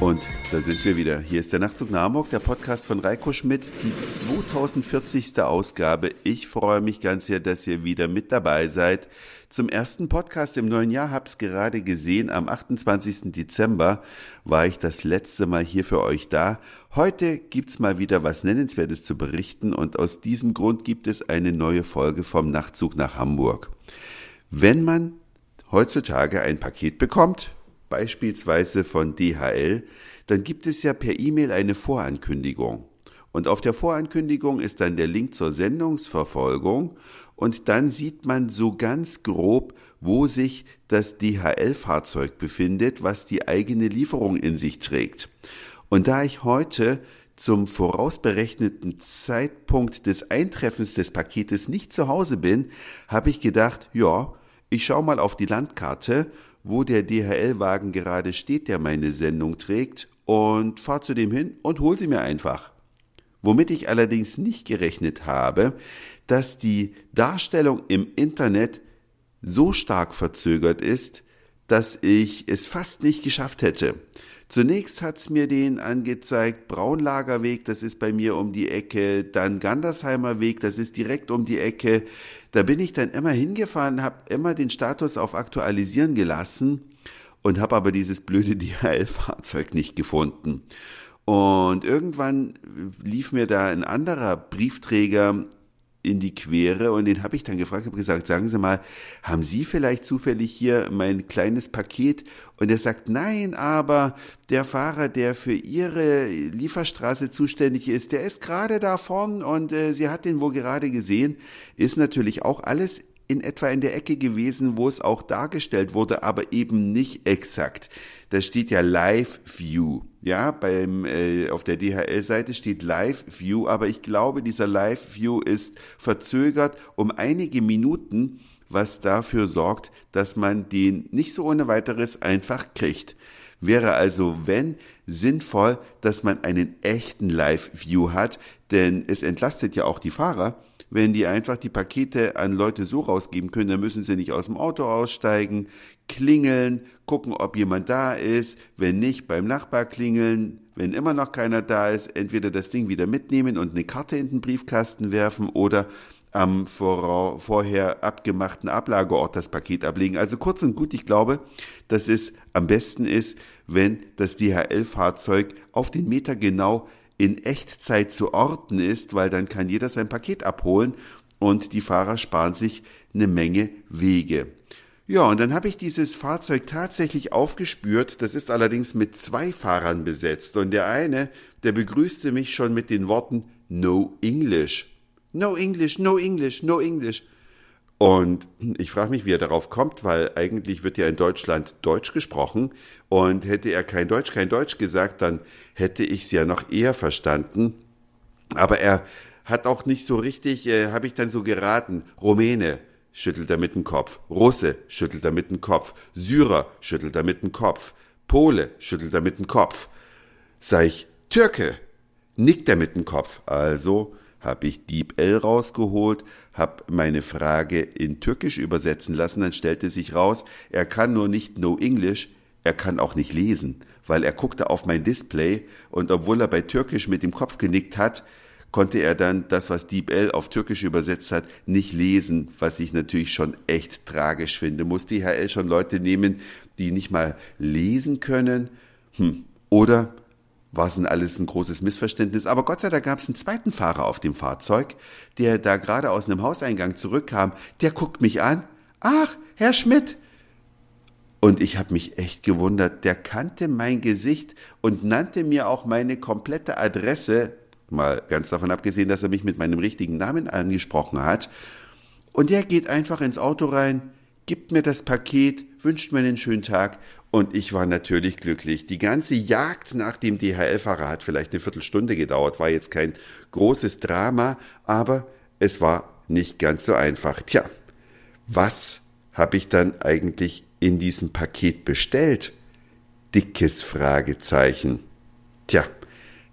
Und da sind wir wieder. Hier ist der Nachtzug nach Hamburg, der Podcast von Reiko Schmidt, die 2040. Ausgabe. Ich freue mich ganz sehr, dass ihr wieder mit dabei seid. Zum ersten Podcast im neuen Jahr hab's gerade gesehen. Am 28. Dezember war ich das letzte Mal hier für euch da. Heute gibt's mal wieder was Nennenswertes zu berichten und aus diesem Grund gibt es eine neue Folge vom Nachtzug nach Hamburg. Wenn man heutzutage ein Paket bekommt, beispielsweise von DHL, dann gibt es ja per E-Mail eine Vorankündigung. Und auf der Vorankündigung ist dann der Link zur Sendungsverfolgung und dann sieht man so ganz grob, wo sich das DHL-Fahrzeug befindet, was die eigene Lieferung in sich trägt. Und da ich heute zum vorausberechneten Zeitpunkt des Eintreffens des Paketes nicht zu Hause bin, habe ich gedacht, ja, ich schaue mal auf die Landkarte wo der DHL-Wagen gerade steht, der meine Sendung trägt, und fahr zu dem hin und hol sie mir einfach. Womit ich allerdings nicht gerechnet habe, dass die Darstellung im Internet so stark verzögert ist, dass ich es fast nicht geschafft hätte. Zunächst hat's mir den angezeigt, Braunlagerweg, das ist bei mir um die Ecke, dann Gandersheimer Weg, das ist direkt um die Ecke. Da bin ich dann immer hingefahren, habe immer den Status auf Aktualisieren gelassen und habe aber dieses blöde DHL-Fahrzeug nicht gefunden. Und irgendwann lief mir da ein anderer Briefträger in die Quere und den habe ich dann gefragt, habe gesagt, sagen Sie mal, haben Sie vielleicht zufällig hier mein kleines Paket? Und er sagt, nein, aber der Fahrer, der für Ihre Lieferstraße zuständig ist, der ist gerade da vorn und äh, sie hat den wohl gerade gesehen, ist natürlich auch alles in etwa in der Ecke gewesen, wo es auch dargestellt wurde, aber eben nicht exakt. Da steht ja Live View. Ja, beim, äh, auf der DHL-Seite steht Live View, aber ich glaube, dieser Live View ist verzögert um einige Minuten, was dafür sorgt, dass man den nicht so ohne weiteres einfach kriegt. Wäre also, wenn, sinnvoll, dass man einen echten Live View hat, denn es entlastet ja auch die Fahrer, wenn die einfach die Pakete an Leute so rausgeben können, dann müssen sie nicht aus dem Auto aussteigen, klingeln, gucken, ob jemand da ist, wenn nicht, beim Nachbar klingeln, wenn immer noch keiner da ist, entweder das Ding wieder mitnehmen und eine Karte in den Briefkasten werfen oder am vorher abgemachten Ablageort das Paket ablegen. Also kurz und gut, ich glaube, dass es am besten ist, wenn das DHL-Fahrzeug auf den Meter genau in Echtzeit zu orten ist, weil dann kann jeder sein Paket abholen und die Fahrer sparen sich eine Menge Wege. Ja, und dann habe ich dieses Fahrzeug tatsächlich aufgespürt. Das ist allerdings mit zwei Fahrern besetzt. Und der eine, der begrüßte mich schon mit den Worten No English. No English, no English, no English. Und ich frage mich, wie er darauf kommt, weil eigentlich wird ja in Deutschland Deutsch gesprochen. Und hätte er kein Deutsch, kein Deutsch gesagt, dann hätte ich es ja noch eher verstanden. Aber er hat auch nicht so richtig, äh, habe ich dann so geraten, Rumäne, schüttelt er mit dem Kopf, Russe, schüttelt er mit dem Kopf, Syrer, schüttelt er mit dem Kopf, Pole, schüttelt er mit dem Kopf. Sag ich, Türke, nickt er mit dem Kopf. Also habe ich DeepL rausgeholt, habe meine Frage in Türkisch übersetzen lassen, dann stellte sich raus, er kann nur nicht No English, er kann auch nicht lesen, weil er guckte auf mein Display und obwohl er bei Türkisch mit dem Kopf genickt hat, konnte er dann das, was DeepL auf Türkisch übersetzt hat, nicht lesen, was ich natürlich schon echt tragisch finde. Muss DHL schon Leute nehmen, die nicht mal lesen können? Hm. Oder war es alles ein großes Missverständnis. Aber Gott sei Dank gab es einen zweiten Fahrer auf dem Fahrzeug, der da gerade aus einem Hauseingang zurückkam. Der guckt mich an. Ach, Herr Schmidt. Und ich habe mich echt gewundert. Der kannte mein Gesicht und nannte mir auch meine komplette Adresse. Mal ganz davon abgesehen, dass er mich mit meinem richtigen Namen angesprochen hat. Und der geht einfach ins Auto rein, gibt mir das Paket, wünscht mir einen schönen Tag und ich war natürlich glücklich. Die ganze Jagd nach dem DHL-Fahrer hat vielleicht eine Viertelstunde gedauert, war jetzt kein großes Drama, aber es war nicht ganz so einfach. Tja, was habe ich dann eigentlich in diesem Paket bestellt? Dickes Fragezeichen. Tja,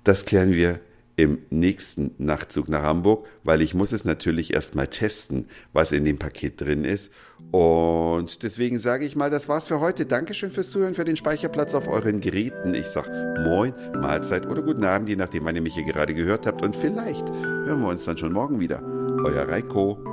das klären wir im nächsten Nachtzug nach Hamburg, weil ich muss es natürlich erstmal testen, was in dem Paket drin ist. Und deswegen sage ich mal, das war's für heute. Dankeschön fürs Zuhören, für den Speicherplatz auf euren Geräten. Ich sag Moin, Mahlzeit oder guten Abend, je nachdem, wann ihr mich hier gerade gehört habt. Und vielleicht hören wir uns dann schon morgen wieder. Euer Reiko.